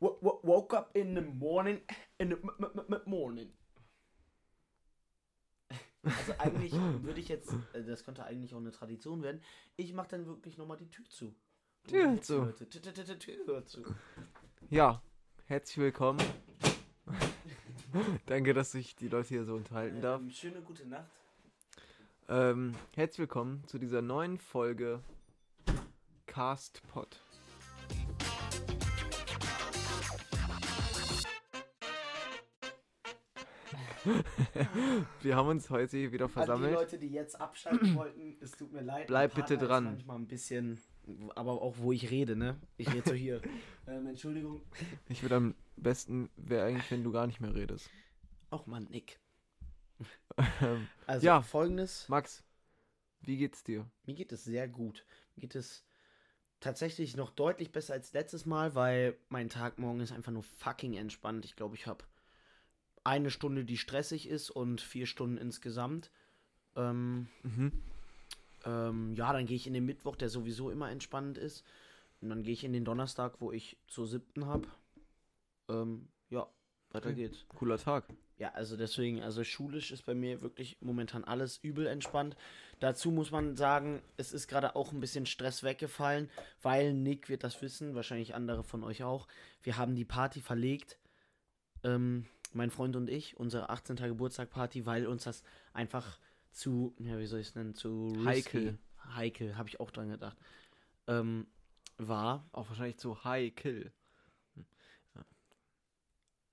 wo- woke up in the morning, in the m- m- m- morning. Also eigentlich würde ich jetzt, äh, das könnte eigentlich auch eine Tradition werden. Ich mache dann wirklich nochmal die Tür zu. Tür zu. Tür, zu. Ja, herzlich willkommen. Danke, dass ich die Leute hier so unterhalten darf. Ähm, schöne gute Nacht. Ähm, herzlich willkommen zu dieser neuen Folge Cast Wir haben uns heute wieder An die versammelt. Leute, die jetzt abschalten wollten, es tut mir leid. Bleib bitte dran. manchmal ein bisschen, aber auch wo ich rede, ne? Ich rede so hier. ähm, Entschuldigung. Ich würde am besten wäre eigentlich, wenn du gar nicht mehr redest. Auch mal Nick. Ähm, Also Ja. folgendes. Max, wie geht's dir? Mir geht es sehr gut. Mir geht es tatsächlich noch deutlich besser als letztes Mal, weil mein Tag morgen ist einfach nur fucking entspannt. Ich glaube, ich habe eine Stunde, die stressig ist und vier Stunden insgesamt. Ähm, Mhm. ähm, ja, dann gehe ich in den Mittwoch, der sowieso immer entspannend ist. Und dann gehe ich in den Donnerstag, wo ich zur siebten habe. Ähm, ja, weiter Okay. geht's. Cooler Tag. Ja, also deswegen, also schulisch ist bei mir wirklich momentan alles übel entspannt. Dazu muss man sagen, es ist gerade auch ein bisschen Stress weggefallen, weil Nick wird das wissen, wahrscheinlich andere von euch auch. Wir haben die Party verlegt, ähm, mein Freund und ich, unsere 18. Geburtstag-Party, weil uns das einfach zu, ja, wie soll ich es nennen, zu risky- Heikel. Heikel, habe ich auch dran gedacht. Ähm, war, Auch wahrscheinlich zu High Kill.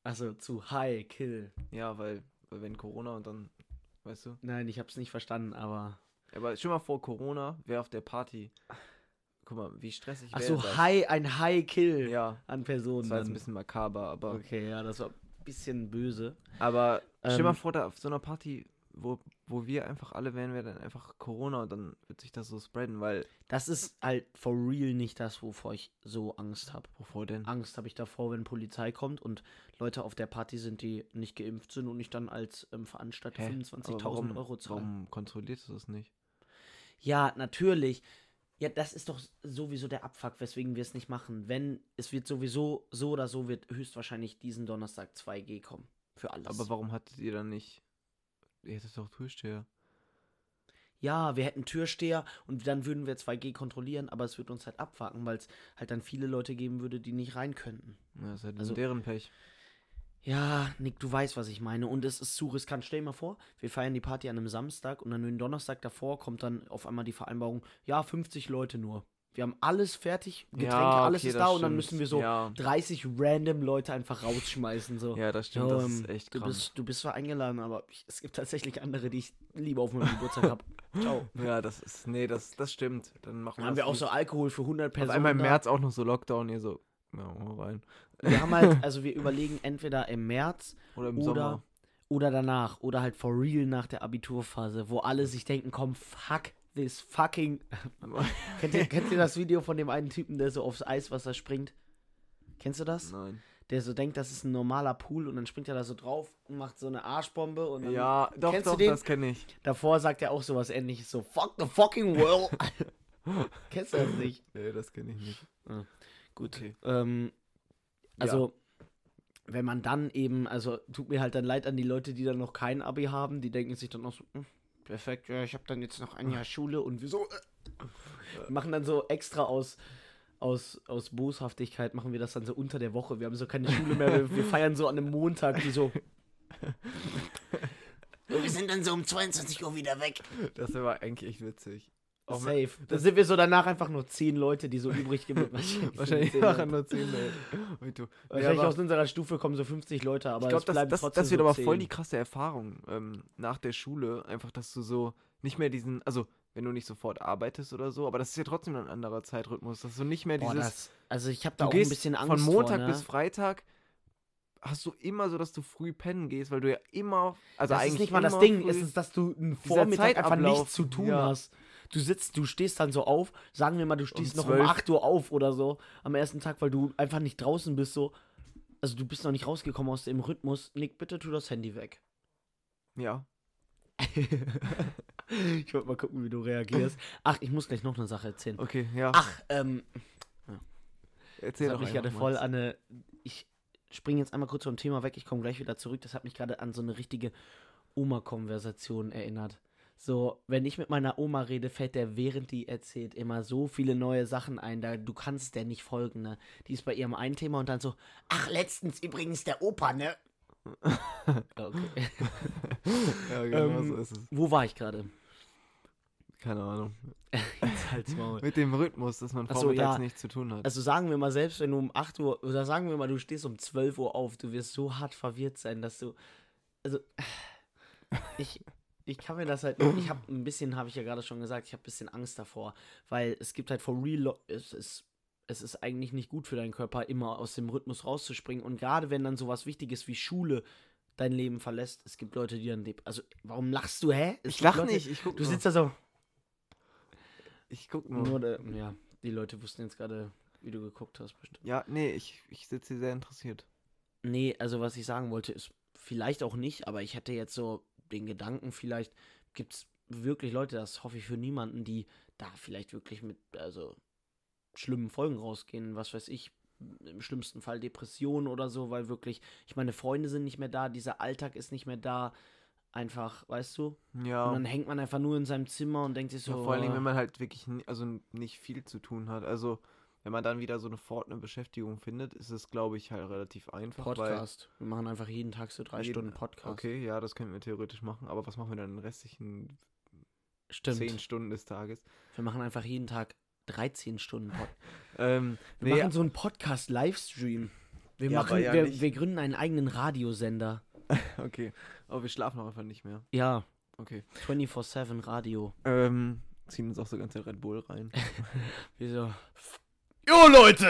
also zu high kill. Ja, weil, weil wenn Corona und dann, weißt du? Nein, ich habe es nicht verstanden, aber Aber schon mal vor Corona, wer auf der Party. Guck mal, wie stressig Ach wäre so, das? High, ein High Kill Ja, an Personen. das war jetzt ein bisschen makaber, aber. Okay, ja, das war bisschen böse. Aber stell dir mal Ähm, vor, da auf so einer Party, wo, wo wir einfach alle wären, wäre dann einfach Corona und dann wird sich das so spreaden, weil. Das ist halt for real nicht das, wovor ich so Angst habe. Wovor denn? Angst habe ich davor, wenn Polizei kommt und Leute auf der Party sind, die nicht geimpft sind und ich dann als ähm, Veranstalter Hä? Aber 25.000 warum- Euro zahle. Warum kontrollierst du das nicht? Ja, natürlich. Ja, das ist doch sowieso der Abfuck, weswegen wir es nicht machen. Wenn, es wird sowieso, so oder so wird höchstwahrscheinlich diesen Donnerstag 2G kommen. Für alles. Aber warum hattet ihr dann nicht. Ihr hättet doch Türsteher. Ja, wir hätten Türsteher und dann würden wir 2G kontrollieren, aber es würde uns halt abfacken, weil es halt dann viele Leute geben würde, die nicht rein könnten. Ja, das ist halt Also- deren Pech. Ja, Nick, du weißt, was ich meine. Und es ist zu riskant. Stell dir mal vor, wir feiern die Party an einem Samstag und dann den Donnerstag davor kommt dann auf einmal die Vereinbarung, ja, 50 Leute nur. Wir haben alles fertig, Getränke, alles okay, ist da und dann stimmt. müssen wir so Ja, 30 random Leute einfach rausschmeißen. So. ja das stimmt, Ja, das ähm, ist echt du krass. bist, du bist zwar eingeladen, aber ich, es gibt tatsächlich andere, die ich lieber auf meinem Geburtstag habe. Ciao. Ja, das ist. Nee, das, das stimmt. Dann machen Dann haben das wir auch so Alkohol für 100 Auf Personen. einmal im. März auch noch so Lockdown, ihr so. Ja, hau rein. Wir haben halt, also wir überlegen entweder im März Oder im oder, Sommer. oder danach. Oder halt for real nach der Abiturphase, wo alle sich denken, komm, fuck this fucking. kennt, ihr, kennt ihr das Video von dem einen Typen, der so aufs Eiswasser springt? Kennst du das? Nein. Der so denkt, das ist ein normaler Pool und dann springt er da so drauf und macht so eine Arschbombe und dann Ja, doch, Kennst du doch, den? das kenne ich. davor sagt er auch sowas ähnliches, so fuck the fucking world. Kennst du das nicht? Nee, das kenne ich nicht. Gut. Okay. Ähm, also, wenn man dann eben, also tut mir halt dann leid an die Leute, die dann noch kein Abi haben, die denken sich dann auch so, "Hm, perfekt, ja, ich habe dann jetzt noch ein Jahr Schule und wieso? Äh, machen dann so extra aus, aus, aus Boshaftigkeit, machen wir das dann so unter der Woche. Wir haben so keine Schule mehr, wir, wir feiern so an einem Montag, die so. wir sind dann so um 22 Uhr wieder weg. Das war eigentlich echt witzig. Mit- Safe. Dann sind wir so danach einfach nur zehn Leute, die so übrig geblieben sind. Wahrscheinlich Zehn Leute. nur 10 Leute. Wahrscheinlich aber- aus unserer Stufe kommen so 50 Leute, aber ich glaube, es das, bleiben das, trotzdem das wird so aber 10. voll die krasse Erfahrung ähm, nach der Schule. Einfach, dass du so nicht mehr diesen, also wenn du nicht sofort arbeitest oder so, aber das ist ja trotzdem ein anderer Zeitrhythmus, dass du nicht mehr Boah, dieses, das, also ich habe da auch ein bisschen Angst von Montag vor, ne? bis Freitag hast du immer so, dass du früh pennen gehst, weil du ja immer, also das eigentlich ist nicht mal das Ding, früh, es ist, dass du einen Vormittag einfach nichts zu tun ja. hast. Du sitzt, du stehst dann so auf, sagen wir mal, du stehst noch um 12. 8 Uhr auf oder so am ersten Tag, weil du einfach nicht draußen bist, so. Also du bist noch nicht rausgekommen aus dem Rhythmus. Nick, bitte tu das Handy weg. ja. ich wollte mal gucken, wie du reagierst. Ach, ich muss gleich noch eine Sache erzählen. Okay, ja. Ach, ähm. ja. Erzähl das doch mich gerade voll an eine. Ich springe jetzt einmal kurz vom Thema weg, ich komme gleich wieder zurück. Das hat mich gerade an so eine richtige Oma-Konversation erinnert. So, wenn ich mit meiner Oma rede, fällt der, während die erzählt, immer so viele neue Sachen ein. Da, du kannst der nicht folgen, ne? Die ist bei ihrem ein Thema und dann so, ach, letztens übrigens der Opa, ne? okay. ja, genau Ähm, so ist es. Wo war ich gerade? Keine Ahnung. Halt's Maul. Mit dem Rhythmus, dass man Ach so, vormittags ja. nichts zu tun hat. Also sagen wir mal, selbst wenn du um 8 Uhr, oder sagen wir mal, du stehst um 12 Uhr auf, du wirst so hart verwirrt sein, dass du, also, ich, ich kann mir das halt, ich habe ein bisschen, habe ich ja gerade schon gesagt, ich habe ein bisschen Angst davor, weil es gibt halt for real, es ist, es ist eigentlich nicht gut für deinen Körper, immer aus dem Rhythmus rauszuspringen und gerade wenn dann sowas Wichtiges wie Schule dein Leben verlässt, es gibt Leute, die dann, also, warum lachst du, hä? Es ich lach Leute, nicht, ich guck Du nur. sitzt da so, Ich guck nur. nur, der, ja, die Leute wussten jetzt gerade, wie du geguckt hast, bestimmt. Ja, nee, ich, ich sitze hier sehr interessiert. Nee, also was ich sagen wollte, ist vielleicht auch nicht, aber ich hätte jetzt so den Gedanken, vielleicht gibt es wirklich Leute, das hoffe ich für niemanden, die da vielleicht wirklich mit, also schlimmen Folgen rausgehen, was weiß ich, im schlimmsten Fall Depressionen oder so, weil wirklich, ich meine, Freunde sind nicht mehr da, dieser Alltag ist nicht mehr da, einfach, weißt du? Ja. Und dann hängt man einfach nur in seinem Zimmer und denkt sich so, ja vor allen Dingen, äh, wenn man halt wirklich also nicht viel zu tun hat. Also, wenn man dann wieder so eine fort eine Beschäftigung findet, ist es, glaube ich, halt relativ einfach. Podcast. Wir machen einfach jeden Tag so drei Jeden- Stunden Podcast. okay, ja, das könnten wir theoretisch machen. Aber was machen wir dann in den restlichen Stimmt. zehn Stunden des Tages? Wir machen einfach jeden Tag 13 Stunden Podcast. Ähm, Wir nee, machen so einen Podcast-Livestream. Wir, Ja, machen, ja wir, wir gründen einen eigenen Radiosender. okay. Aber wir schlafen auch einfach nicht mehr. Ja, Okay. 24-7 Radio. Ähm, ziehen uns auch so ganze Red Bull rein. Wieso? Jo, Leute!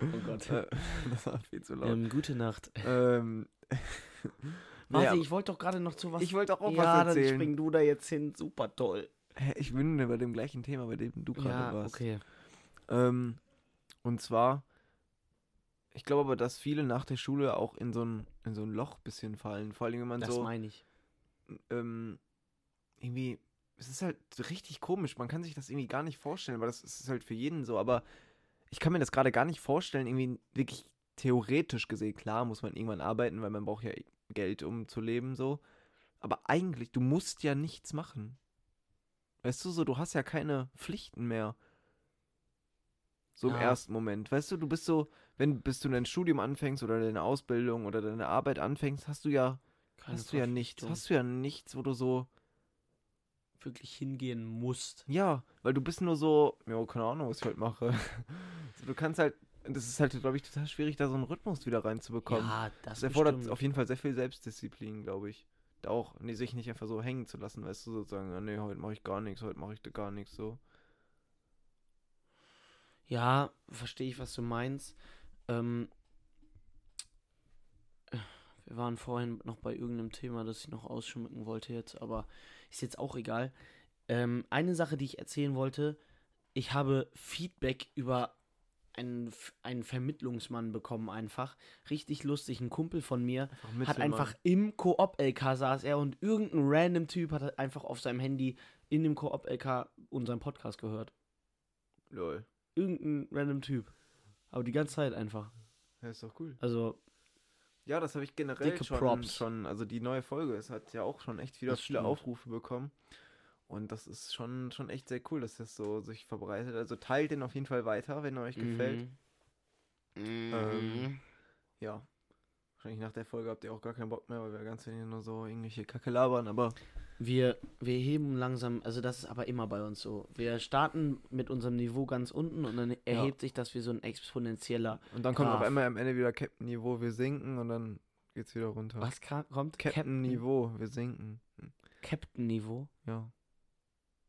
oh Gott. Äh, das war viel zu laut. Ähm, gute Nacht. Ähm, Warte, nee, ich wollte doch gerade noch zu was. ich wollte auch ja, was dann erzählen. spring du da jetzt hin. Super toll. Ich bin bei dem gleichen Thema, bei dem du gerade Ja, warst. okay. Ähm, und zwar, ich glaube aber, dass viele nach der Schule auch in so ein, in so ein Loch bisschen fallen. Vor allem, wenn man Das so meine ich. ähm, irgendwie, es ist halt richtig komisch. Man kann sich das irgendwie gar nicht vorstellen, weil das ist halt für jeden so. Aber ich kann mir das gerade gar nicht vorstellen, irgendwie wirklich theoretisch gesehen. Klar muss man irgendwann arbeiten, weil man braucht ja Geld, um zu leben, so. Aber eigentlich, du musst ja nichts machen. Weißt du, so, du hast ja keine Pflichten mehr. So im Ja. ersten Moment. Weißt du, du bist so, wenn bis du dein Studium anfängst oder deine Ausbildung oder deine Arbeit anfängst, hast du ja, Keine hast du ja nichts. Hast du ja nichts, wo du so, wirklich hingehen musst. ja, weil du bist nur so, ja, keine Ahnung, was ich heute mache. so, du kannst halt, das ist halt, glaube ich, total schwierig, da so einen Rhythmus wieder reinzubekommen. Ja, das das erfordert bestimmt. auf jeden Fall sehr viel Selbstdisziplin, glaube ich. Da auch, nee, sich nicht einfach so hängen zu lassen, weißt du, sozusagen, nee, heute mache ich gar nichts, heute mache ich da gar nichts, so. Ja, verstehe ich, was du meinst. Ähm, wir waren vorhin noch bei irgendeinem Thema, das ich noch ausschmücken wollte jetzt, aber ist jetzt auch egal. Ähm, eine Sache, die ich erzählen wollte, ich habe Feedback über einen, einen Vermittlungsmann bekommen einfach. Richtig lustig. Ein Kumpel von mir Einfach hat einfach im Koop-LK saß er und irgendein random Typ hat einfach auf seinem Handy in dem Koop-LK unseren Podcast gehört. Lol. Irgendein random Typ. Aber die ganze Zeit einfach. Ja, ist doch cool. Also, Ja, das habe ich generell schon, schon, also die neue Folge, es hat ja auch schon echt wieder Das viele stimmt. Aufrufe bekommen. Und das ist schon, schon echt sehr cool, dass das so sich verbreitet. Also teilt den auf jeden Fall weiter, wenn er euch gefällt. Mhm. Ähm, Ja. Wahrscheinlich nach der Folge habt ihr auch gar keinen Bock mehr, weil wir ganz wenig nur so irgendwelche Kacke labern, aber Wir, wir heben langsam, also das ist aber immer bei uns so. Wir starten mit unserem Niveau ganz unten und dann erhebt sich das wie so ein exponentieller. und dann kommt auf einmal am Ende wieder Captain Niveau, wir sinken und dann geht's wieder runter. Was kommt? Captain Niveau, wir sinken. Hm, Captain Niveau? Ja.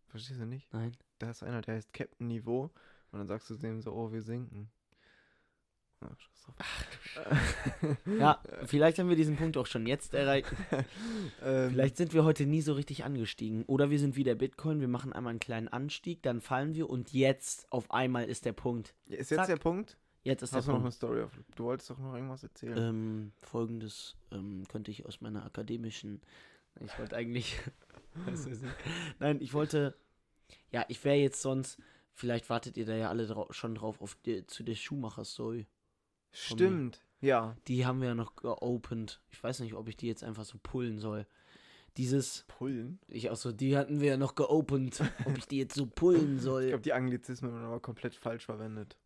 Verstehst du nicht? Nein. Da ist einer, der heißt Captain Niveau und dann sagst du dem so, oh, wir sinken. Ja, vielleicht haben wir diesen Punkt auch schon jetzt erreicht. ähm, Vielleicht sind wir heute nie so richtig angestiegen. Oder wir sind wie der Bitcoin, wir machen einmal einen kleinen Anstieg, dann fallen wir und jetzt auf einmal ist der Punkt. Ist jetzt Zack. der Punkt? Jetzt ist Hast du der noch eine Punkt. Story auf Du wolltest doch noch irgendwas erzählen. Ähm, Folgendes ähm, könnte ich aus meiner akademischen. Ich wollte eigentlich. Nein, ich wollte. Ja, ich wäre jetzt sonst, Vielleicht wartet ihr da ja alle drau schon drauf auf die, zu der Schumacher-Story. Stimmt. Ja. Die haben wir ja noch geopened. Ich weiß nicht, ob ich die jetzt einfach so pullen soll. Dieses, Pullen. ich auch so, die hatten wir ja noch geopened. ob ich die jetzt so pullen Ich soll. glaube, die Anglizismen wurden aber komplett falsch verwendet.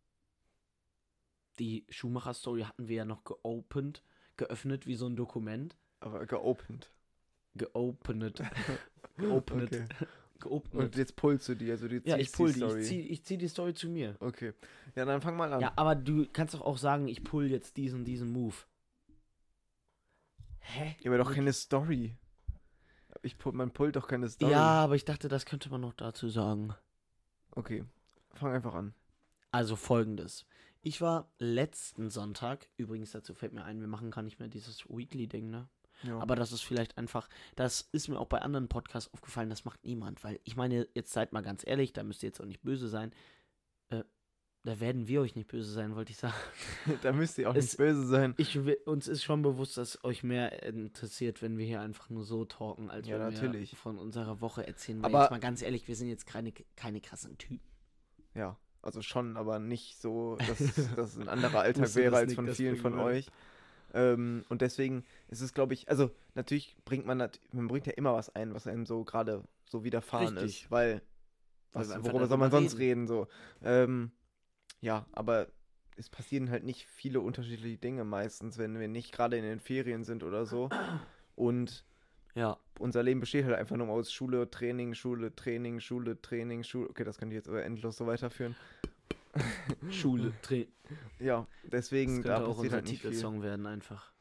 Die Schumacher-Story hatten wir ja noch geopened, geöffnet wie so ein Dokument. Aber geopened. Geopenet. Geopenet. Okay. Geopenet. Und jetzt pullst du die, also du ja, ich pull die die. Story. Ich zieh, ich zieh die Story zu mir. Okay. Ja, dann fang mal an. Ja, aber du kannst doch auch sagen, ich pull jetzt diesen, diesen Move. Hä? Ja, aber doch keine Story. Ich pull, man pullt doch keine Story. Ja, aber ich dachte, das könnte man noch dazu sagen. Okay. Fang einfach an. Also folgendes. Ich war letzten Sonntag, übrigens dazu fällt mir ein, wir machen gar nicht mehr dieses Weekly-Ding, ne? Ja. Aber das ist vielleicht einfach, das ist mir auch bei anderen Podcasts aufgefallen, das macht niemand, weil ich meine, jetzt seid mal ganz ehrlich, da müsst ihr jetzt auch nicht böse sein. Äh, da werden wir euch nicht böse sein, wollte ich sagen. da müsst ihr auch es- nicht böse sein. Ich, uns ist schon bewusst, dass euch mehr interessiert, wenn wir hier einfach nur so talken, als Ja, wenn natürlich. wir von unserer Woche erzählen. Weil Aber- jetzt mal ganz ehrlich, wir sind jetzt keine, keine krassen Typen. Ja, also schon, aber nicht so, dass das ein anderer Alltag wäre als von vielen von euch. Ähm, und deswegen ist es, glaube ich, also natürlich bringt man, man bringt ja immer was ein, was einem so gerade so widerfahren Richtig. ist, weil, was, worüber soll man darüber sonst reden, so. Ähm, ja, aber es passieren halt nicht viele unterschiedliche Dinge meistens, wenn wir nicht gerade in den Ferien sind oder so. Und Ja, unser Leben besteht halt einfach nur aus Schule, Training, Schule, Training, Schule, Training, Schule. Okay, das könnte ich jetzt aber endlos so weiterführen. Schule, Tra Ja, Das deswegen, könnte da auch unser halt nicht viel. Titelsong werden einfach.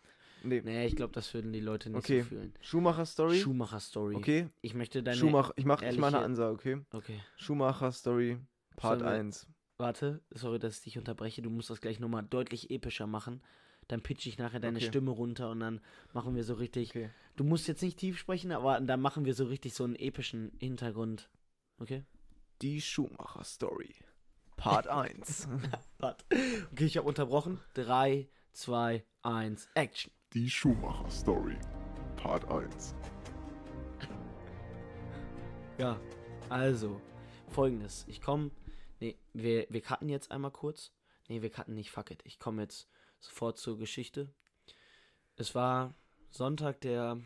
Nee. Nee, ich glaube, das würden die Leute nicht Okay. so fühlen. Schumacher-Story. Schumacher-Story. Okay, Ich möchte deine... Schumacher, ich mach, ich mach eine ehrliche- Ansage, okay? Okay. Schumacher-Story, Part Sollen wir- 1. Warte, sorry, dass ich dich unterbreche. Du musst das gleich nochmal deutlich epischer machen. Dann pitch ich nachher deine Okay. Stimme runter und dann machen wir so richtig. Okay. Du musst jetzt nicht tief sprechen, aber dann machen wir so richtig so einen epischen Hintergrund. Okay? Die Schumacher-Story, Part 1. Warte. Okay, ich habe unterbrochen. 3, 2, 1, Action. Die Schumacher Story, Part 1. Ja, also, folgendes. Ich komme. Nee, wir, wir cutten jetzt einmal kurz. Nee, wir cutten nicht, fuck it. Ich komme jetzt sofort zur Geschichte. Es war Sonntag der.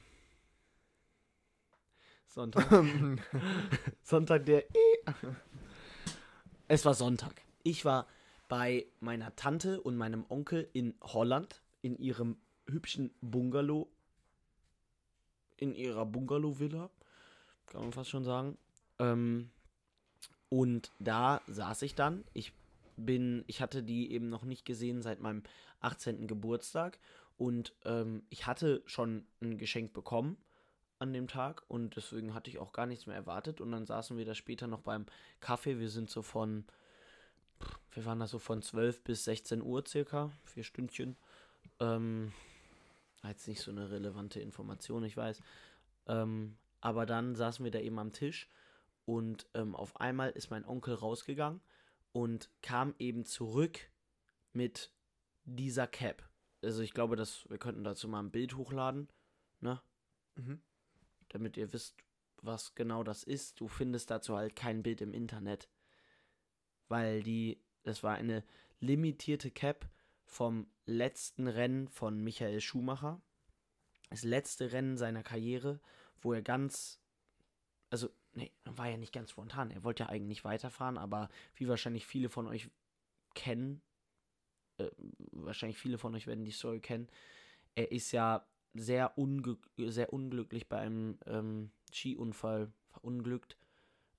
Sonntag. Sonntag der. Es war Sonntag. Ich war bei meiner Tante und meinem Onkel in Holland in ihrem hübschen Bungalow. In ihrer Bungalow-Villa. Kann man fast schon sagen. Ähm, und da saß ich dann. Ich bin, ich hatte die eben noch nicht gesehen seit meinem 18. Geburtstag. Und ähm, ich hatte schon ein Geschenk bekommen an dem Tag und deswegen hatte ich auch gar nichts mehr erwartet. Und dann saßen wir da später noch beim Kaffee. Wir sind so von, wir waren da so von 12 bis 16 Uhr circa, vier Stündchen. Ähm, jetzt nicht so eine relevante Information, ich weiß. Ähm, aber dann saßen wir da eben am Tisch und ähm, auf einmal ist mein Onkel rausgegangen und kam eben zurück mit dieser Cap. Also ich glaube, dass wir könnten dazu mal ein Bild hochladen, ne? Mhm. Damit ihr wisst, was genau das ist. Du findest dazu halt kein Bild im Internet. Weil die, das war eine limitierte Cap vom letzten Rennen von Michael Schumacher. Das letzte Rennen seiner Karriere, wo er ganz, also, nee, war ja nicht ganz spontan. Er wollte ja eigentlich weiterfahren, aber wie wahrscheinlich viele von euch kennen, äh, wahrscheinlich viele von euch werden die Story kennen, er ist ja sehr, unge sehr unglücklich bei einem ähm, Skiunfall verunglückt.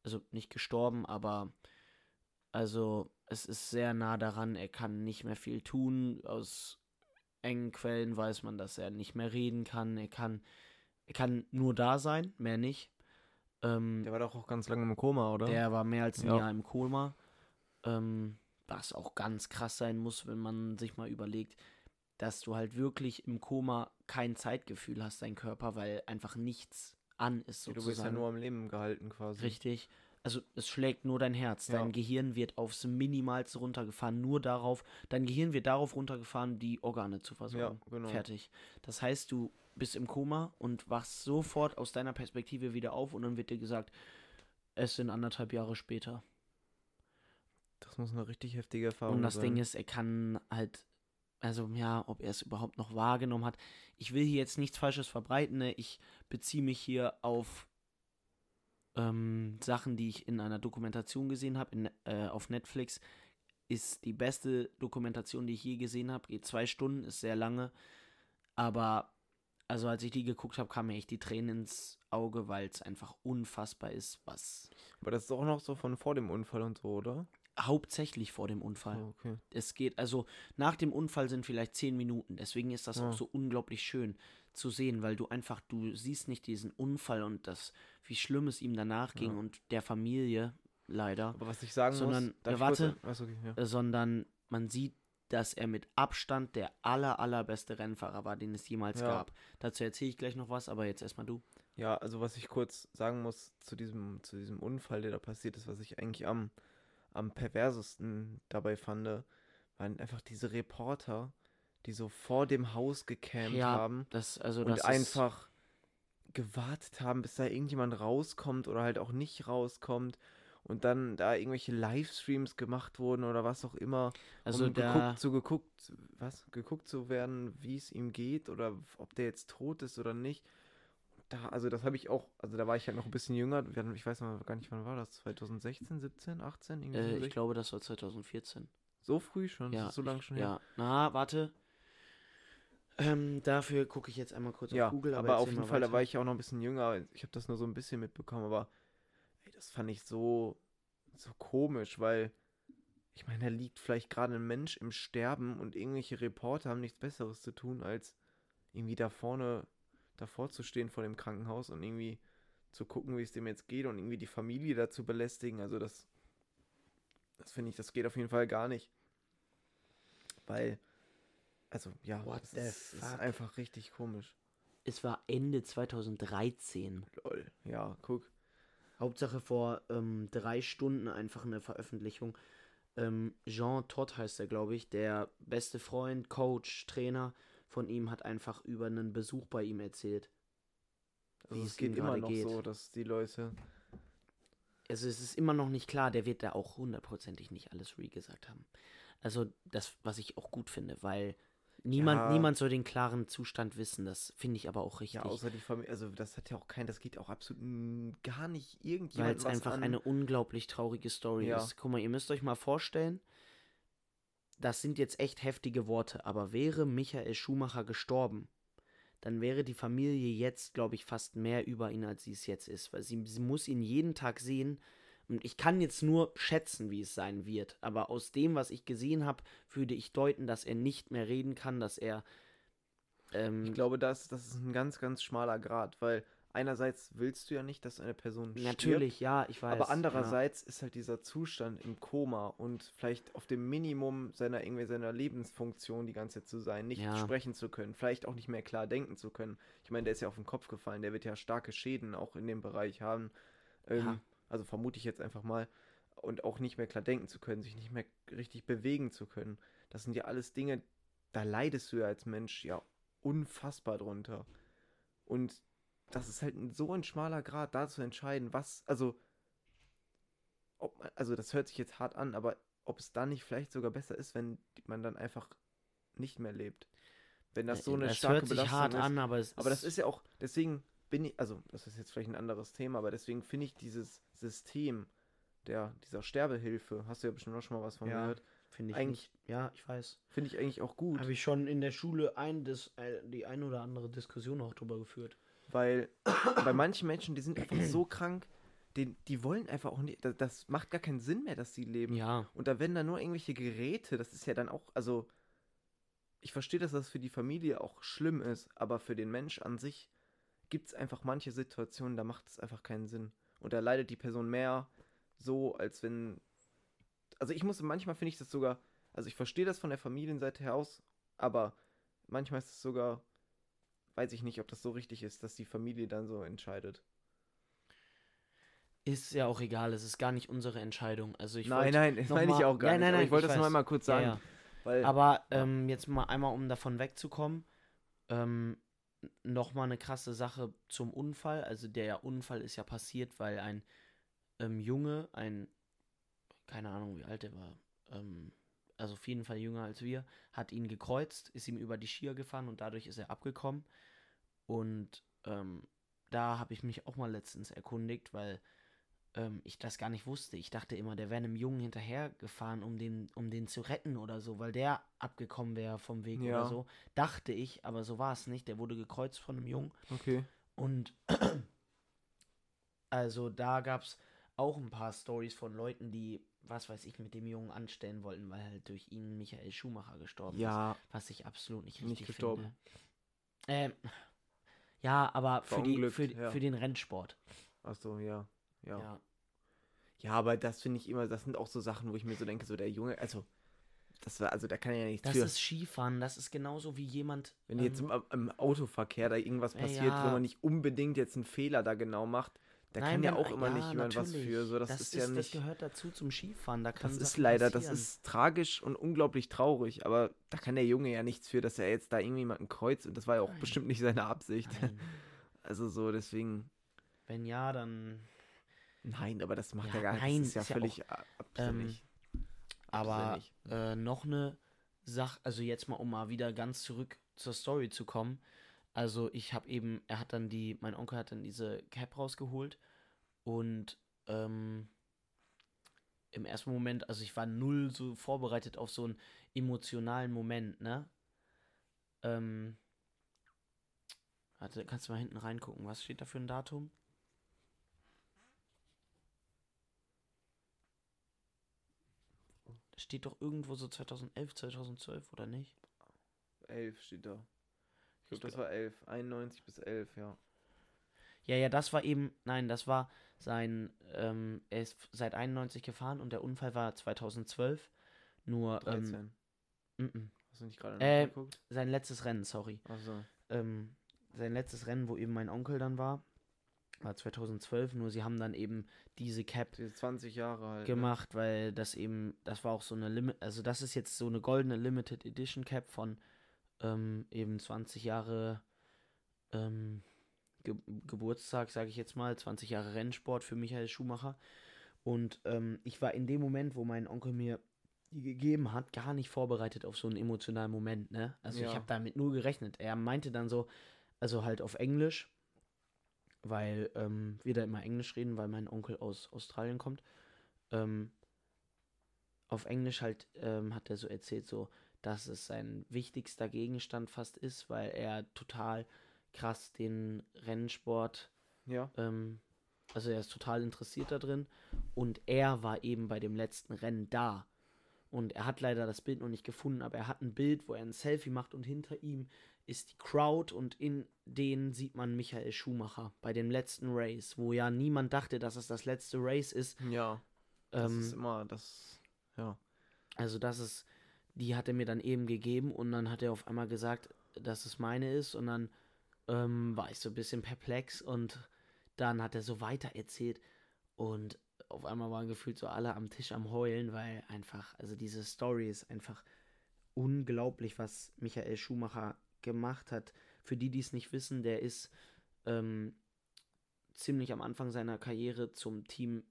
Also nicht gestorben, aber also es ist sehr nah daran, er kann nicht mehr viel tun. Aus engen Quellen weiß man, dass er nicht mehr reden kann. Er kann, er kann nur da sein, mehr nicht. Ähm, Der war doch auch ganz lange im Koma, oder? der war mehr als ein Ja. Jahr im Koma. Ähm, was auch ganz krass sein muss, wenn man sich mal überlegt, dass du halt wirklich im Koma kein Zeitgefühl hast, dein Körper, weil einfach nichts an ist du sozusagen. bist ja nur am Leben gehalten quasi. Richtig. Also es schlägt nur dein Herz. Ja. Dein Gehirn wird aufs Minimalste runtergefahren, nur darauf. Dein Gehirn wird darauf runtergefahren, die Organe zu versorgen. Ja, genau. Fertig. Das heißt, du bist im Koma und wachst sofort aus deiner Perspektive wieder auf und dann wird dir gesagt, es sind anderthalb Jahre später. Das muss eine richtig heftige Erfahrung Und das sein. Ding ist, er kann halt, also ja, ob er es überhaupt noch wahrgenommen hat. Ich will hier jetzt nichts Falsches verbreiten. Ne? Ich beziehe mich hier auf ähm, Sachen, die ich in einer Dokumentation gesehen habe, äh, auf Netflix. Ist die beste Dokumentation, die ich je gesehen habe. Geht zwei Stunden, ist sehr lange. Aber, also als ich die geguckt habe, kamen mir echt die Tränen ins Auge, weil es einfach unfassbar ist, was Aber das ist auch noch so von vor dem Unfall und so, oder? Hauptsächlich vor dem Unfall. Ah, okay. es geht, also nach dem Unfall sind vielleicht zehn Minuten. Deswegen ist das Ja. auch so unglaublich schön zu sehen, weil du einfach, du siehst nicht diesen Unfall und das, wie schlimm es ihm danach ging Ja. und der Familie leider, Aber was ich sagen Sondern- muss, kurz- warte. Achso, okay, ja. äh, sondern man sieht, dass er mit Abstand der aller, allerbeste Rennfahrer war, den es jemals gab. Dazu erzähle ich gleich noch was, aber jetzt erstmal du. Ja, also was ich kurz sagen muss zu diesem, zu diesem Unfall, der da passiert ist, was ich eigentlich am, am perversesten dabei fand, waren einfach diese Reporter, die so vor dem Haus gecampt Ja, haben Das, also und einfach gewartet haben, bis da irgendjemand rauskommt oder halt auch nicht rauskommt und dann da irgendwelche Livestreams gemacht wurden oder was auch immer, also um geguckt, zu geguckt, was, geguckt zu werden, wie es ihm geht oder ob der jetzt tot ist oder nicht. Da, also das habe ich auch, also da war ich halt noch ein bisschen jünger, ich weiß noch gar nicht, wann war das, 2016, 17, 18, irgendwie äh, ich glaube, das war 2014. so früh schon, Ja, so lange schon her. Ja, na, warte. Ähm, dafür gucke ich jetzt einmal kurz Ja, auf Google. aber, auf erzähl jeden Fall, da weiter. war ich ja auch noch ein bisschen jünger. Ich habe das nur so ein bisschen mitbekommen, aber ey, das fand ich so, so komisch, weil ich meine, da liegt vielleicht gerade ein Mensch im Sterben und irgendwelche Reporter haben nichts Besseres zu tun, als irgendwie da vorne davor zu stehen vor dem Krankenhaus und irgendwie zu gucken, wie es dem jetzt geht und irgendwie die Familie dazu belästigen. Also das, das finde ich, das geht auf jeden Fall gar nicht. Weil, also ja, What das ist, ist einfach richtig komisch. Es war Ende 2013. Lol. Ja, guck. Hauptsache vor ähm, drei Stunden einfach eine Veröffentlichung. Ähm, Jean Todt heißt er, glaube ich. Der beste Freund, Coach, Trainer von ihm hat einfach über einen Besuch bei ihm erzählt. Also Wie es es geht immer noch geht. so, dass die Leute. Also es ist immer noch nicht klar, der wird da auch hundertprozentig nicht alles re gesagt haben. Also das, was ich auch gut finde, weil niemand, Ja. niemand soll den klaren Zustand wissen. Das finde ich aber auch richtig. Ja, außer die Familie. Also das hat ja auch kein, das geht auch absolut gar nicht Weil irgendjemand es was einfach an. eine unglaublich traurige Story Ja. ist. Guck mal, ihr müsst euch mal vorstellen, das sind jetzt echt heftige Worte, aber wäre Michael Schumacher gestorben, dann wäre die Familie jetzt, glaube ich, fast mehr über ihn, als sie es jetzt ist. Weil sie, sie muss ihn jeden Tag sehen. Und ich kann jetzt nur schätzen, wie es sein wird. Aber aus dem, was ich gesehen habe, würde ich deuten, dass er nicht mehr reden kann, dass er. Ähm, Ich glaube, das, das ist ein ganz, ganz schmaler Grad, weil einerseits willst du ja nicht, dass eine Person stirbt, natürlich, ja, ich weiß. aber ja. andererseits ist halt dieser Zustand im Koma und vielleicht auf dem Minimum seiner irgendwie seiner Lebensfunktion die ganze Zeit zu sein, nicht Ja. sprechen zu können, vielleicht auch nicht mehr klar denken zu können. Ich meine, der ist ja auf den Kopf gefallen, der wird ja starke Schäden auch in dem Bereich haben. Ähm, Ja. Also vermute ich jetzt einfach mal. Und auch nicht mehr klar denken zu können, sich nicht mehr richtig bewegen zu können. Das sind ja alles Dinge, da leidest du ja als Mensch ja unfassbar drunter. Und das ist halt so ein schmaler Grad, da zu entscheiden, was, also, ob man, also das hört sich jetzt hart an, aber ob es dann nicht vielleicht sogar besser ist, wenn man dann einfach nicht mehr lebt. Wenn das so eine das starke hört sich Belastung hart ist. an, aber es Aber das ist ja auch, deswegen bin ich, also das ist jetzt vielleicht ein anderes Thema, aber deswegen finde ich dieses System der, dieser Sterbehilfe, hast du ja bestimmt auch schon mal was von Ja. gehört, finde ich eigentlich- nicht. Ja, ich weiß. finde ich eigentlich auch gut, Habe ich schon in der Schule ein, das, äh, die ein oder andere Diskussion auch drüber geführt. Weil bei manchen Menschen, die sind einfach so krank, die, die wollen einfach auch nicht, das, das macht gar keinen Sinn mehr, dass sie leben. Ja, Und da werden dann nur irgendwelche Geräte, das ist ja dann auch, also ich verstehe, dass das für die Familie auch schlimm ist, aber für den Mensch an sich gibt es einfach manche Situationen, da macht es einfach keinen Sinn. Und da leidet die Person mehr so, als wenn. Also ich muss, manchmal finde ich das sogar, also ich verstehe das von der Familienseite her aus, aber manchmal ist es sogar, weiß ich nicht, ob das so richtig ist, dass die Familie dann so entscheidet. ist ja auch egal, es ist gar nicht unsere Entscheidung. Also ich nein, nein, das meine ich auch gar Nein, nicht. nein, nein, ich wollte ich das nur weiß. einmal kurz Ja, sagen. ja. Weil, Aber ähm, jetzt mal einmal, um davon wegzukommen, ähm, nochmal eine krasse Sache zum Unfall. Also der Unfall ist ja passiert, weil ein ähm, Junge, ein, keine Ahnung, wie alt er war, ähm, also auf jeden Fall jünger als wir, hat ihn gekreuzt, ist ihm über die Skier gefahren und dadurch ist er abgekommen. Und ähm, da habe ich mich auch mal letztens erkundigt, weil ähm, ich das gar nicht wusste. Ich dachte immer, der wäre einem Jungen hinterhergefahren, um den, um den zu retten oder so, weil der abgekommen wäre vom Weg Ja. oder so. Dachte ich, aber so war es nicht. Der wurde gekreuzt von einem Jungen. Okay. Und also da gab es auch ein paar Stories von Leuten, die, was weiß ich, mit dem Jungen anstellen wollten, weil halt durch ihn Michael Schumacher gestorben ist. Ja, Was ich absolut nicht Nicht richtig gestorben. finde. Ähm, ja, aber für, die, für, ja. für den Rennsport. achso, ja. Ja. Ja. Ja, aber das finde ich immer, das sind auch so Sachen, wo ich mir so denke, so der Junge, also, das war, also da kann ja nichts Das für. ist Skifahren, das ist genauso wie jemand. Wenn jetzt ähm, im, im Autoverkehr da irgendwas passiert, ja. wo man nicht unbedingt jetzt einen Fehler da genau macht, da nein, kann ja auch immer nicht jemand was für. So, das, das ist ja Das nicht. gehört dazu zum Skifahren. Da kann Das ist leider, das passieren. ist tragisch und unglaublich traurig, aber da kann der Junge ja nichts für, dass er jetzt da irgendjemanden kreuzt und das war ja auch Nein. bestimmt nicht seine Absicht. Nein. Also so, deswegen, Wenn ja, dann. nein, aber das macht Ja, ja gar nein, das ist ja ist ja völlig a- absinnig. Aber Absinnig. äh, noch eine Sache, also jetzt mal, um mal wieder ganz zurück zur Story zu kommen. Also ich habe eben, er hat dann die, mein Onkel hat dann diese Cap rausgeholt und ähm, im ersten Moment, also ich war null so vorbereitet auf so einen emotionalen Moment, ne? Ähm, warte, kannst du mal hinten reingucken, was steht da für ein Datum? Das steht doch irgendwo so 2011, 2012, oder nicht? 11 steht da. Ich glaube, das war 11. 91 bis 11, ja. Ja, ja, das war eben, nein, das war sein, ähm, er ist seit 91 gefahren und der Unfall war 2012. Nur, 13. ähm, mm, mm. Hast du nicht gerade Äh, sein letztes Rennen, sorry. Achso. Ähm, sein letztes Rennen, wo eben mein Onkel dann war, war 2012. Nur sie haben dann eben diese Cap Sie ist 20 Jahre alt. ne? gemacht, weil das eben, das war auch so eine Limit, also das ist jetzt so eine goldene Limited Edition Cap von ähm, eben 20 Jahre ähm, Ge Geburtstag, sage ich jetzt mal, 20 Jahre Rennsport für Michael Schumacher. Und ähm, ich war in dem Moment, wo mein Onkel mir die gegeben hat, gar nicht vorbereitet auf so einen emotionalen Moment, ne? Also ich Ja. habe damit nur gerechnet. Er meinte dann so, also halt auf Englisch, weil ähm, wir da immer Englisch reden, weil mein Onkel aus Australien kommt. Ähm, auf Englisch halt ähm, hat er so erzählt, so, dass es sein wichtigster Gegenstand fast ist, weil er total krass den Rennsport, Ja. ähm, also er ist total interessiert da drin und er war eben bei dem letzten Rennen da. Und er hat leider das Bild noch nicht gefunden, aber er hat ein Bild, wo er ein Selfie macht und hinter ihm ist die Crowd und in denen sieht man Michael Schumacher bei dem letzten Race, wo ja niemand dachte, dass es das letzte Race ist. Ja. Das Ähm, ist immer das. Ja. also das ist, die hat er mir dann eben gegeben und dann hat er auf einmal gesagt, dass es meine ist und dann ähm, war ich so ein bisschen perplex und dann hat er so weiter erzählt und auf einmal waren gefühlt so alle am Tisch am Heulen, weil einfach, also diese Story ist einfach unglaublich, was Michael Schumacher gemacht hat. Für die, die es nicht wissen, der ist ähm, ziemlich am Anfang seiner Karriere zum Team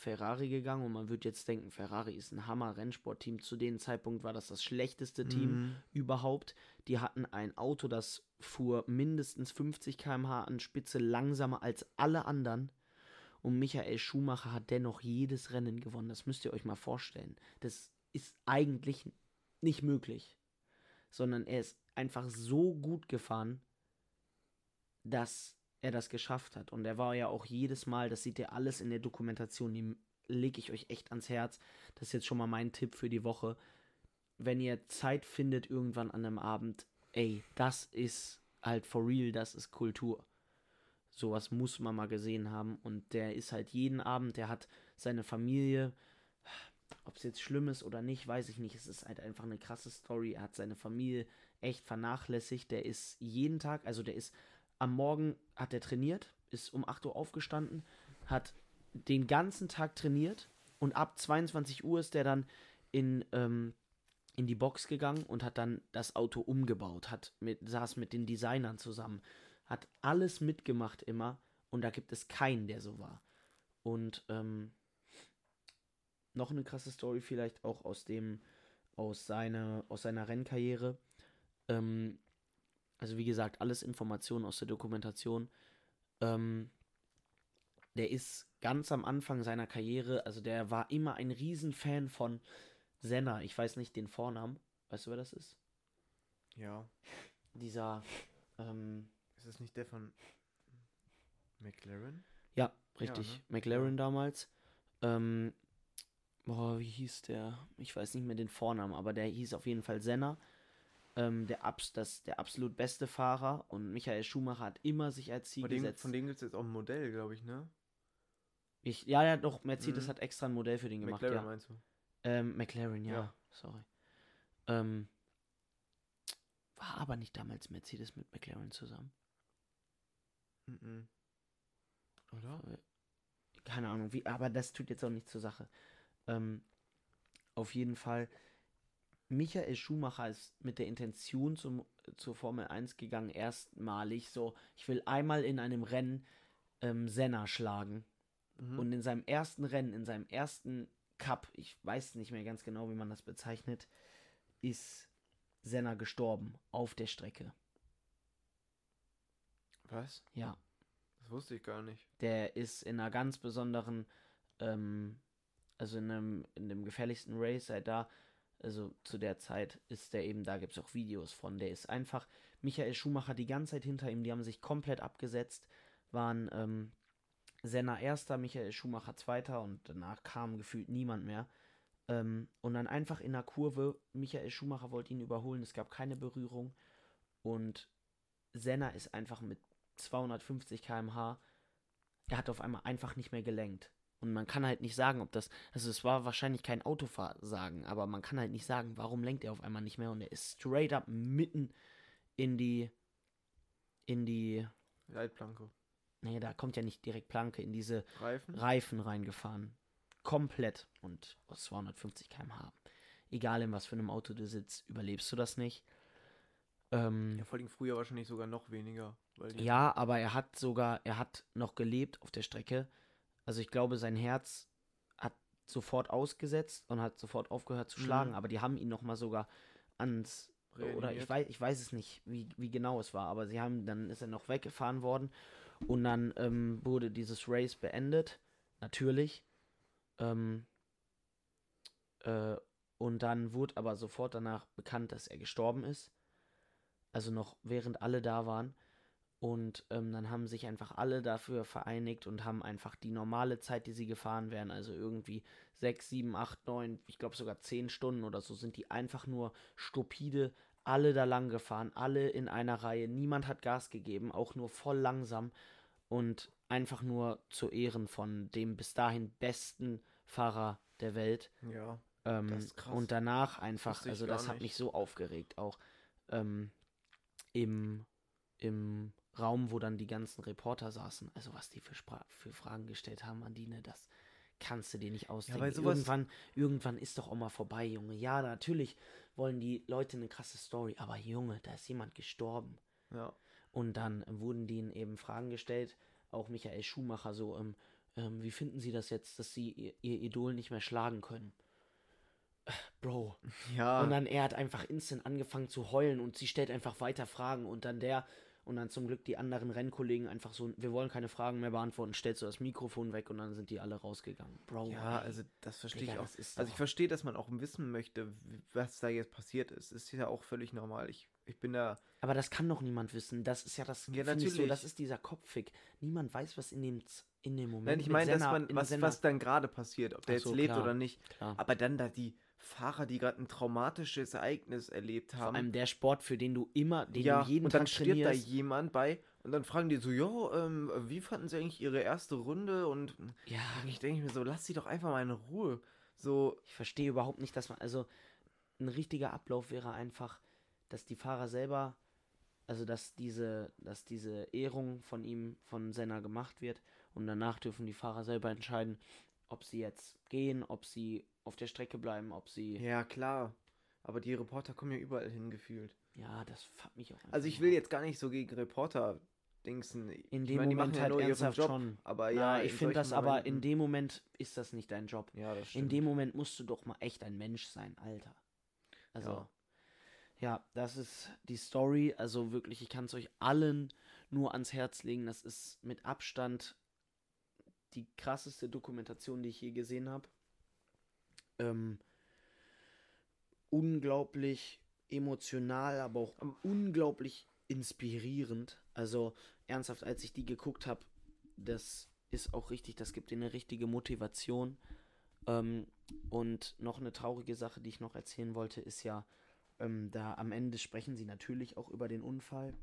Ferrari gegangen und man würde jetzt denken, Ferrari ist ein Hammer-Rennsportteam. Zu dem Zeitpunkt war das das schlechteste Team Mhm. überhaupt. Die hatten ein Auto, das fuhr mindestens 50 km/h an Spitze langsamer als alle anderen. Und Michael Schumacher hat dennoch jedes Rennen gewonnen. Das müsst ihr euch mal vorstellen. Das ist eigentlich nicht möglich. Sondern er ist einfach so gut gefahren, dass er das geschafft hat. Und er war ja auch jedes Mal, das seht ihr alles in der Dokumentation, die lege ich euch echt ans Herz. Das ist jetzt schon mal mein Tipp für die Woche. Wenn ihr Zeit findet irgendwann an einem Abend, ey, das ist halt for real, das ist Kultur. Sowas muss man mal gesehen haben. Und der ist halt jeden Abend, der hat seine Familie. Ob es jetzt schlimm ist oder nicht, weiß ich nicht. Es ist halt einfach eine krasse Story. Er hat seine Familie echt vernachlässigt. Der ist jeden Tag, also der ist am Morgen hat er trainiert, ist um 8 Uhr aufgestanden, hat den ganzen Tag trainiert und ab 22 Uhr ist der dann in, ähm, in die Box gegangen und hat dann das Auto umgebaut, hat mit, saß mit den Designern zusammen, hat alles mitgemacht immer und da gibt es keinen, der so war. Und ähm, noch eine krasse Story vielleicht auch aus dem, aus seiner, aus seiner Rennkarriere. Ähm, also wie gesagt, alles Informationen aus der Dokumentation. Ähm, der ist ganz am Anfang seiner Karriere, also der war immer ein Riesenfan von Senna. Ich weiß nicht den Vornamen. Weißt du, wer das ist? Ja. Dieser, ähm, Ist es nicht der von McLaren? ja, richtig, ne? McLaren damals. Ähm, boah, wie hieß der? Ich weiß nicht mehr den Vornamen, aber der hieß auf jeden Fall Senna. Ähm, der, abs das, der absolut beste Fahrer und Michael Schumacher hat immer sich als Ziel Von dem, gesetzt. von dem gibt es jetzt auch ein Modell, glaube ich, ne? Ich, ja, ja, doch, Mercedes Mhm. hat extra ein Modell für den gemacht, McLaren ja. meinst du? Ähm, McLaren, ja, Ja. sorry. Ähm, war aber nicht damals Mercedes mit McLaren zusammen. Mhm. Oder? Keine Ahnung, wie, aber das tut jetzt auch nicht zur Sache. Ähm, auf jeden Fall, Michael Schumacher ist mit der Intention zum, zur Formel 1 gegangen, erstmalig so, ich will einmal in einem Rennen ähm, Senna schlagen. Mhm. Und in seinem ersten Rennen, in seinem ersten Cup, ich weiß nicht mehr ganz genau, wie man das bezeichnet, ist Senna gestorben auf der Strecke. Was? Ja, Das wusste ich gar nicht. der ist in einer ganz besonderen, ähm, also in einem, in dem gefährlichsten Race seit da, also zu der Zeit ist der eben, da gibt es auch Videos von, der ist einfach, Michael Schumacher die ganze Zeit hinter ihm, die haben sich komplett abgesetzt, waren ähm, Senna erster, Michael Schumacher zweiter und danach kam gefühlt niemand mehr. Ähm, und dann einfach in der Kurve, Michael Schumacher wollte ihn überholen, es gab keine Berührung und Senna ist einfach mit 250 km/h er hat auf einmal einfach nicht mehr gelenkt. Und man kann halt nicht sagen, ob das, also es war wahrscheinlich kein Autoversagen, aber man kann halt nicht sagen, warum lenkt er auf einmal nicht mehr und er ist straight up mitten in die, in die, Leitplanke. nee, da kommt ja nicht direkt Planke, in diese Reifen? Reifen reingefahren. Komplett und aus 250 km/h. Egal in was für einem Auto du sitzt, überlebst du das nicht. Ähm, Ja, vor allem früher wahrscheinlich sogar noch weniger. Ja, aber er hat sogar, er hat noch gelebt auf der Strecke. Also ich glaube, sein Herz hat sofort ausgesetzt und hat sofort aufgehört zu schlagen, Mhm. aber die haben ihn noch mal sogar ans oder ich Reanimiert. weiß, ich weiß es nicht, wie, wie genau es war, aber sie haben, dann ist er noch weggefahren worden und dann ähm, wurde dieses Race beendet, natürlich. Ähm, äh, und dann wurde aber sofort danach bekannt, dass er gestorben ist. Also noch während alle da waren. Und ähm, dann haben sich einfach alle dafür vereinigt und haben einfach die normale Zeit, die sie gefahren wären, also irgendwie 6, 7, 8, 9, ich glaube sogar 10 Stunden oder so, sind die einfach nur stupide alle da lang gefahren, alle in einer Reihe. Niemand hat Gas gegeben, auch nur voll langsam und einfach nur zu Ehren von dem bis dahin besten Fahrer der Welt. Ja. Ähm, Das ist krass. Und danach einfach, also das hat mich so aufgeregt, auch ähm, im, im Raum, wo dann die ganzen Reporter saßen. Also was die für, Spra für Fragen gestellt haben an Dine, das kannst du dir nicht ausdenken. sowas- irgendwann, irgendwann ist doch auch mal vorbei, Junge. Ja, natürlich wollen die Leute eine krasse Story, aber Junge, da ist jemand gestorben. Ja. Und dann wurden denen eben Fragen gestellt, auch Michael Schumacher so, ähm, ähm, wie finden Sie das jetzt, dass Sie ihr, ihr Idol nicht mehr schlagen können? Bro. Ja. Und dann er hat einfach instant angefangen zu heulen und sie stellt einfach weiter Fragen und dann der und dann zum Glück die anderen Rennkollegen einfach so, wir wollen keine Fragen mehr beantworten, stellst du das Mikrofon weg und dann sind die alle rausgegangen. Bro. ja, ey. also das verstehe Digga, ich auch. Also ich verstehe, dass man auch wissen möchte, was da jetzt passiert ist. Ist ja auch völlig normal. Ich, ich bin da. Aber das kann doch niemand wissen. Das ist ja das, Ja, find ich so, natürlich. das ist dieser Kopffick. Niemand weiß, was in dem, in dem Moment Nein, ich meine, dass man, was, was dann gerade passiert, ob der Ach jetzt so, lebt klar. oder nicht. Klar. Aber dann da die Fahrer, die gerade ein traumatisches Ereignis erlebt Vor haben. allem der Sport, für den du immer, den ja, du jeden und dann Tag stirbt da trainierst. jemand bei und dann fragen die so, ja, ähm, wie fanden sie eigentlich ihre erste Runde? Und Ja, ich denke mir so, lass sie doch einfach mal in Ruhe. So, ich verstehe überhaupt nicht, dass man, also ein richtiger Ablauf wäre einfach, dass die Fahrer selber, also dass diese, dass diese Ehrung von ihm, von Senna gemacht wird und danach dürfen die Fahrer selber entscheiden, ob sie jetzt gehen, ob sie auf der Strecke bleiben, ob sie, ja, ja klar. Aber die Reporter kommen ja überall hingefühlt. das fuckt mich auch Also ich will jetzt gar nicht so gegen Reporter Dingsen. In ich dem meine, die Moment ja halt ihren ernsthaft Job, schon. Aber Ja, ja, ich in finde das solchen aber, in Momenten- dem Moment ist das nicht dein Job. Ja, das In stimmt. dem Moment musst du doch mal echt ein Mensch sein, Alter. Also, ja, Ja. das ist die Story. Also wirklich, ich kann es euch allen nur ans Herz legen. Das ist mit Abstand die krasseste Dokumentation, die ich je gesehen habe. Ähm, unglaublich emotional, aber auch unglaublich inspirierend. Also ernsthaft, als ich die geguckt habe, das ist auch richtig, das gibt dir eine richtige Motivation. Ähm, und noch eine traurige Sache, die ich noch erzählen wollte, ist ja, ähm, da am Ende sprechen sie natürlich auch über den Unfall,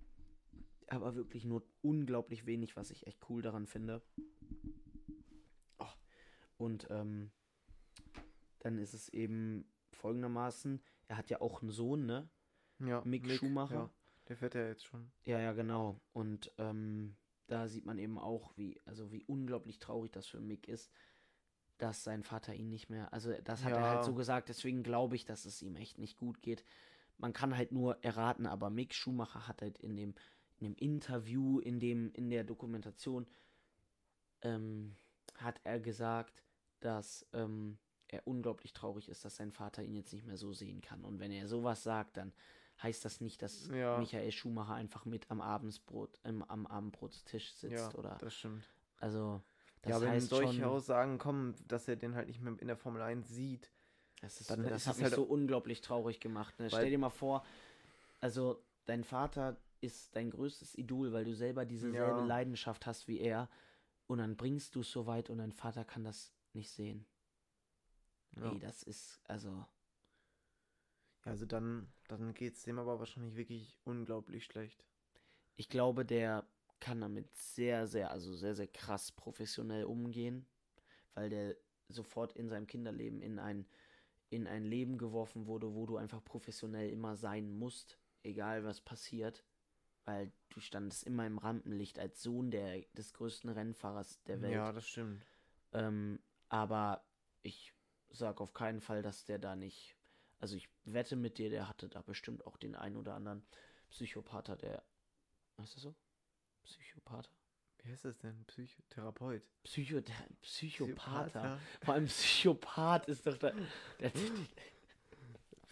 aber wirklich nur unglaublich wenig, was ich echt cool daran finde. Und ähm, dann ist es eben folgendermaßen, er hat ja auch einen Sohn, ne? ja, Mick Schumacher. Ja, der fährt ja jetzt schon. Ja, ja, genau. Und ähm, da sieht man eben auch, wie, also wie unglaublich traurig das für Mick ist, dass sein Vater ihn nicht mehr, also das hat er Ja. halt so gesagt, deswegen glaube ich, dass es ihm echt nicht gut geht. Man kann halt nur erraten, aber Mick Schumacher hat halt in dem, in dem Interview, in dem, in der Dokumentation, ähm, hat er gesagt, dass ähm, er unglaublich traurig ist, dass sein Vater ihn jetzt nicht mehr so sehen kann. Und wenn er sowas sagt, dann heißt das nicht, dass Ja. Michael Schumacher einfach mit am Abendsbrot, ähm, am Abendbrotstisch sitzt Ja, oder das stimmt. also das ja, wenn solche schon, Aussagen kommen, dass er den halt nicht mehr in der Formel 1 sieht. das, ist, dann das ist hat mich halt- so unglaublich traurig gemacht. Ne? Stell dir mal vor, also dein Vater ist dein größtes Idol, weil du selber diese Ja. selbe Leidenschaft hast wie er und dann bringst du es so weit und dein Vater kann das nicht sehen. Ja. Ey, das ist also Ja, also dann, dann geht es dem aber wahrscheinlich wirklich unglaublich schlecht. ich glaube, der kann damit sehr, sehr, also sehr, sehr krass professionell umgehen, weil der sofort in seinem Kinderleben in ein, in ein Leben geworfen wurde, wo du einfach professionell immer sein musst, egal was passiert, weil du standest immer im Rampenlicht als Sohn der, des größten Rennfahrers der Welt. Ja, das stimmt. Ähm, aber ich sag auf keinen Fall, dass der da nicht. Also ich wette mit dir, der hatte da bestimmt auch den einen oder anderen Psychopather, der. Was ist das so? Psychopather? Wie heißt das denn? Psychotherapeut. Psycho Psychopather. Psychopather. Vor allem Psychopath ist doch da. Der, der,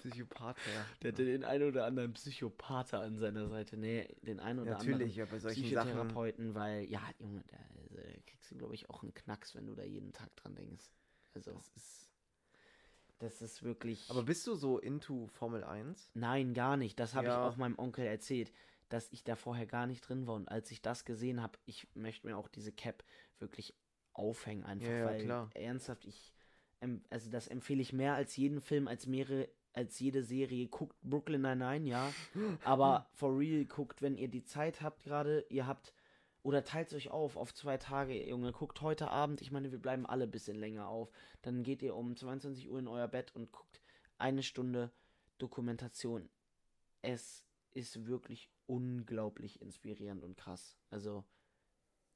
Psychopath, ja. der hatte den einen oder anderen Psychopather an seiner Seite. Nee, den einen oder Natürlich, ja, bei anderen solchen Sachen. Psychotherapeuten, weil, ja, Junge, da, also, da kriegst du, glaube ich, auch einen Knacks, wenn du da jeden Tag dran denkst. Also, Das ist. das ist wirklich. Aber bist du so into Formel 1? Nein, gar nicht. Das habe Ja. ich auch meinem Onkel erzählt, dass ich da vorher gar nicht drin war. Und als ich das gesehen habe, ich möchte mir auch diese Cap wirklich aufhängen, einfach, Ja, ja, weil klar. ernsthaft, ich, ähm, also das empfehle ich mehr als jeden Film, als mehrere, als jede Serie. Guckt Brooklyn Nine-Nine, ja. Aber for real, guckt, wenn ihr die Zeit habt gerade, ihr habt, oder teilt euch auf auf zwei Tage, Junge. Guckt heute Abend, ich meine, wir bleiben alle ein bisschen länger auf. Dann geht ihr um 22 Uhr in euer Bett und guckt eine Stunde Dokumentation. Es ist wirklich unglaublich inspirierend und krass. Also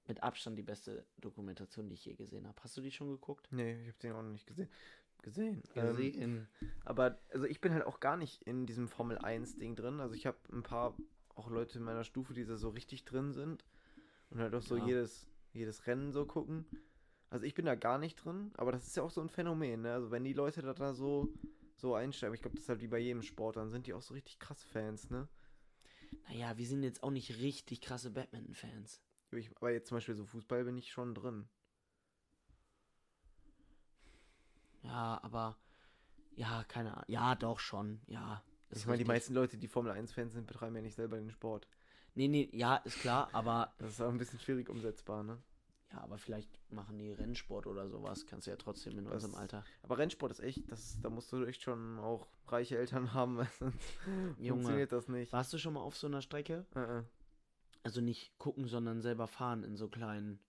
mit Abstand die beste Dokumentation, die ich je gesehen habe. Hast du die schon geguckt? Nee, ich habe den auch noch nicht gesehen. Gesehen. Gesehen. Ähm, aber, also ich bin halt auch gar nicht in diesem Formel 1-Ding drin. Also ich habe ein paar auch Leute in meiner Stufe, die da so richtig drin sind. Und halt auch so Ja. jedes, jedes Rennen so gucken. Also ich bin da gar nicht drin, aber das ist ja auch so ein Phänomen, ne? Also wenn die Leute da, da so, so einsteigen, ich glaube, das ist halt wie bei jedem Sport, dann sind die auch so richtig krass Fans, ne? Naja, wir sind jetzt auch nicht richtig krasse. Ich, aber jetzt zum Beispiel so Fußball bin ich schon drin. Ja, aber ja, keine Ahnung. Ja, doch schon. Ja. Ich meine, die meisten Leute, die Formel 1-Fans sind, betreiben ja nicht selber den Sport. Nee, nee, ja, ist klar, aber Das ist auch ein bisschen schwierig umsetzbar, ne? ja, aber vielleicht machen die Rennsport oder sowas. Kannst du ja trotzdem in Das- unserem Alter. Aber Rennsport ist echt, das, da musst du echt schon auch reiche Eltern haben, weil sonst Junge. funktioniert das nicht. Warst du schon mal auf so einer Strecke? Äh, äh, Also nicht gucken, sondern selber fahren in so kleinen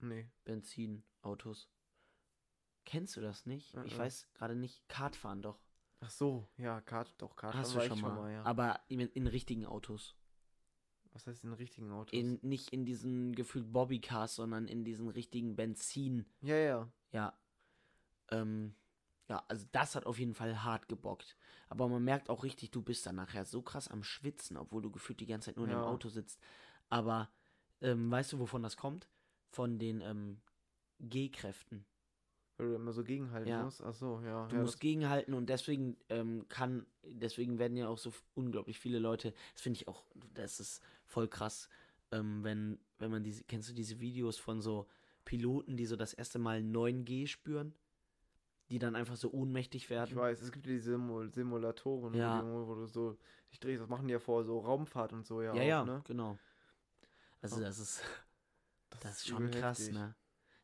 nee. Benzinautos. Kennst du das nicht? Ich Mhm. weiß gerade nicht. Kartfahren doch. Ach so, ja, Kart, doch, Kart Hast du ich schon mal. ja. Aber in, in richtigen Autos. Was heißt in richtigen Autos? In, nicht in diesen gefühlt Bobbycars, sondern in diesen richtigen Benzin. ja, ja. Ja. Ähm, ja, also das hat auf jeden Fall hart gebockt. Aber man merkt auch richtig, du bist dann nachher so krass am Schwitzen, obwohl du gefühlt die ganze Zeit nur in Ja. dem Auto sitzt. Aber ähm, weißt du, wovon das kommt? Von den ähm, G-Kräften. Weil du immer so gegenhalten Ja. musst. Ach so, ja. Du ja, musst das- gegenhalten und deswegen ähm, kann, deswegen werden ja auch so unglaublich viele Leute, das finde ich auch, das ist voll krass, ähm, wenn, wenn man diese, kennst du diese Videos von so Piloten, die so das erste Mal 9G spüren? Die dann einfach so ohnmächtig Ich werden. weiß, es gibt ja diese Simul Simulatoren, Ja. wo, du so dich drehst. Das machen die ja vor so Raumfahrt und so, ja. Ja, auch, ja, Ne? genau. Also Oh. das ist, das ist schon übel krass, heftig. ne?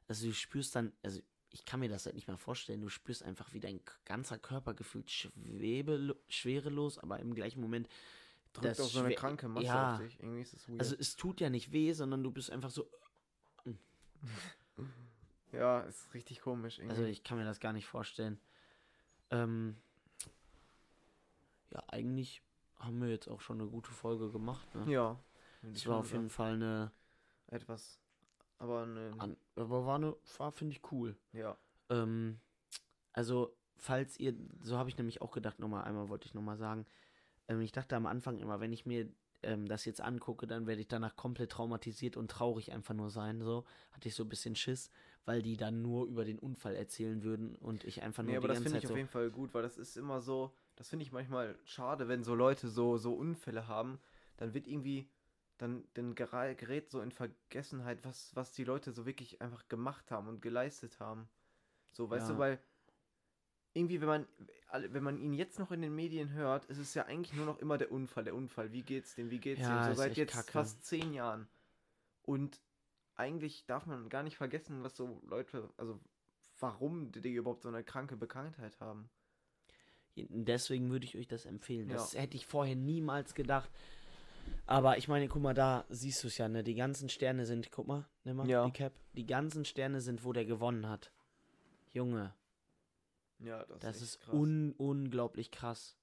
Also du spürst dann, also ich kann mir das halt nicht mal vorstellen, du spürst einfach, wie dein ganzer Körper gefühlt schwebelo schwerelos, aber im gleichen Moment Drückt auch so eine kranke Masse ja. auf dich. Irgendwie ist das weird. Also es tut ja nicht weh, sondern du bist einfach so. ja, ist richtig komisch. Irgendwie. Also ich kann mir das gar nicht vorstellen. Ähm, ja, eigentlich haben wir jetzt auch schon eine gute Folge gemacht. Ne? ja. Es war auf jeden Fall eine. Etwas. Aber ne, An, aber war eine. War, finde ich cool. ja. Ähm, also, falls ihr. So habe ich nämlich auch gedacht, nochmal einmal wollte ich nochmal sagen. Ähm, ich dachte am Anfang immer, wenn ich mir ähm, das jetzt angucke, dann werde ich danach komplett traumatisiert und traurig einfach nur sein. So hatte ich so ein bisschen Schiss, weil die dann nur über den Unfall erzählen würden und ich einfach nur Nee, aber das finde ich so. auf jeden Fall gut, weil das ist immer so, das finde ich manchmal schade, wenn so Leute so, so Unfälle haben, dann wird irgendwie, dann, dann gerät so in Vergessenheit, was, was die Leute so wirklich einfach gemacht haben und geleistet haben. So, weißt Ja. du, weil irgendwie, wenn man, wenn man ihn jetzt noch in den Medien hört, ist es ja eigentlich nur noch immer der Unfall, der Unfall. Wie geht's dem, wie geht's Ja, dem? So seit jetzt kacke. fast zehn Jahren. Und eigentlich darf man gar nicht vergessen, was so Leute, also warum die, die überhaupt so eine kranke Bekanntheit haben. Deswegen würde ich euch das empfehlen. Das Ja. hätte ich vorher niemals gedacht. Aber ich meine, guck mal, da siehst du es ja, ne? Die ganzen Sterne sind, guck mal, nimm mal Ja. die Cap. Die ganzen Sterne sind, wo der gewonnen hat. Junge, Ja, das, das echt ist krass. un unglaublich krass.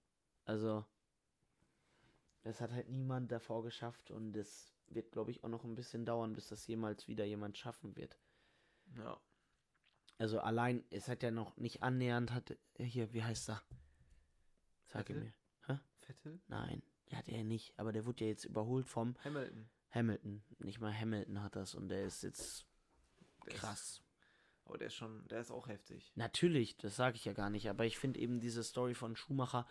Also, das hat halt niemand davor geschafft und es wird, glaube ich, auch noch ein bisschen dauern, bis das jemals wieder jemand schaffen wird. Ja. Also allein, es hat ja noch nicht annähernd, hat, hier, wie heißt er? Sag Vettel? mir. Vettel? Nein, ja, der nicht. Aber der wurde ja jetzt überholt vom Hamilton. Hamilton. Nicht mal Hamilton hat das und der ist jetzt Der Ist, krass. aber der ist schon, der ist auch heftig. Natürlich, das sage ich ja gar nicht. Aber ich finde eben diese Story von Schumacher,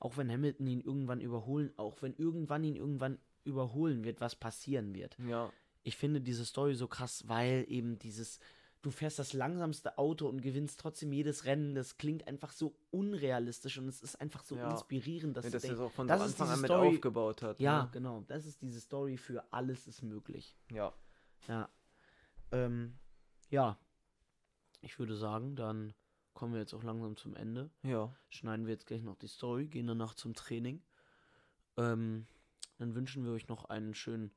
auch wenn Hamilton ihn irgendwann überholen, auch wenn irgendwann ihn irgendwann überholen wird, was passieren wird. Ja. Ich finde diese Story so krass, weil eben dieses, du fährst das langsamste Auto und gewinnst trotzdem jedes Rennen. Das klingt einfach so unrealistisch und es ist einfach so Ja. inspirierend, dass dass er denkst, das auch von das so Anfang an mit Story- aufgebaut hat. ja, Ne? genau, das ist diese Story für alles ist möglich. Ja. Ja. Ähm, ja. Ich würde sagen, dann kommen wir jetzt auch langsam zum Ende. Ja. Schneiden wir jetzt gleich noch die Story, gehen danach zum Training. Ähm, dann wünschen wir euch noch einen schönen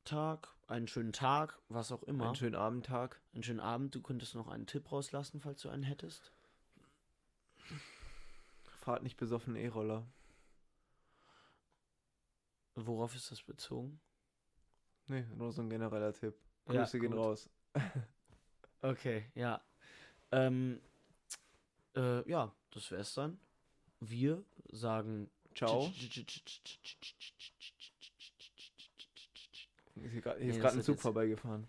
Schultag, einen schönen Tag, was auch immer. Einen schönen Abendtag. einen schönen Abend. Du könntest noch einen Tipp rauslassen, falls du einen hättest. Fahrt nicht besoffen E-Roller. Worauf ist das bezogen? Nee, nur so ein genereller Tipp. Ja, Grüße gehen gut. raus. Okay, ja. Ähm, äh, ja, das wär's dann. Wir sagen Ciao. Hier ist gra- hier Nee, ist gerade ein Zug jetzt- vorbeigefahren.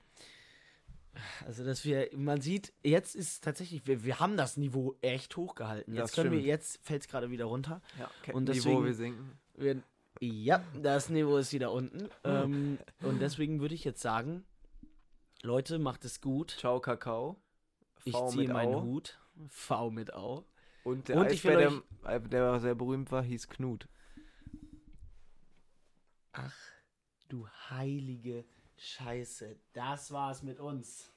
Also, dass wir, man sieht, jetzt ist tatsächlich, wir, wir haben das Niveau echt hochgehalten. Jetzt Das können wir, stimmt. jetzt fällt es gerade wieder runter. Ja, Und Niveau, deswegen- wir sinken. Wir, ja, das Niveau ist wieder unten. ähm, und deswegen würde ich jetzt sagen, Leute, macht es gut. Ciao, Kakao. Ich V ziehe mit meinen Au. Hut. V mit Au. Und der Und ich Eisbär, der, äh, der sehr berühmt war, hieß Knut. Ach, du heilige Scheiße. Das war's mit uns.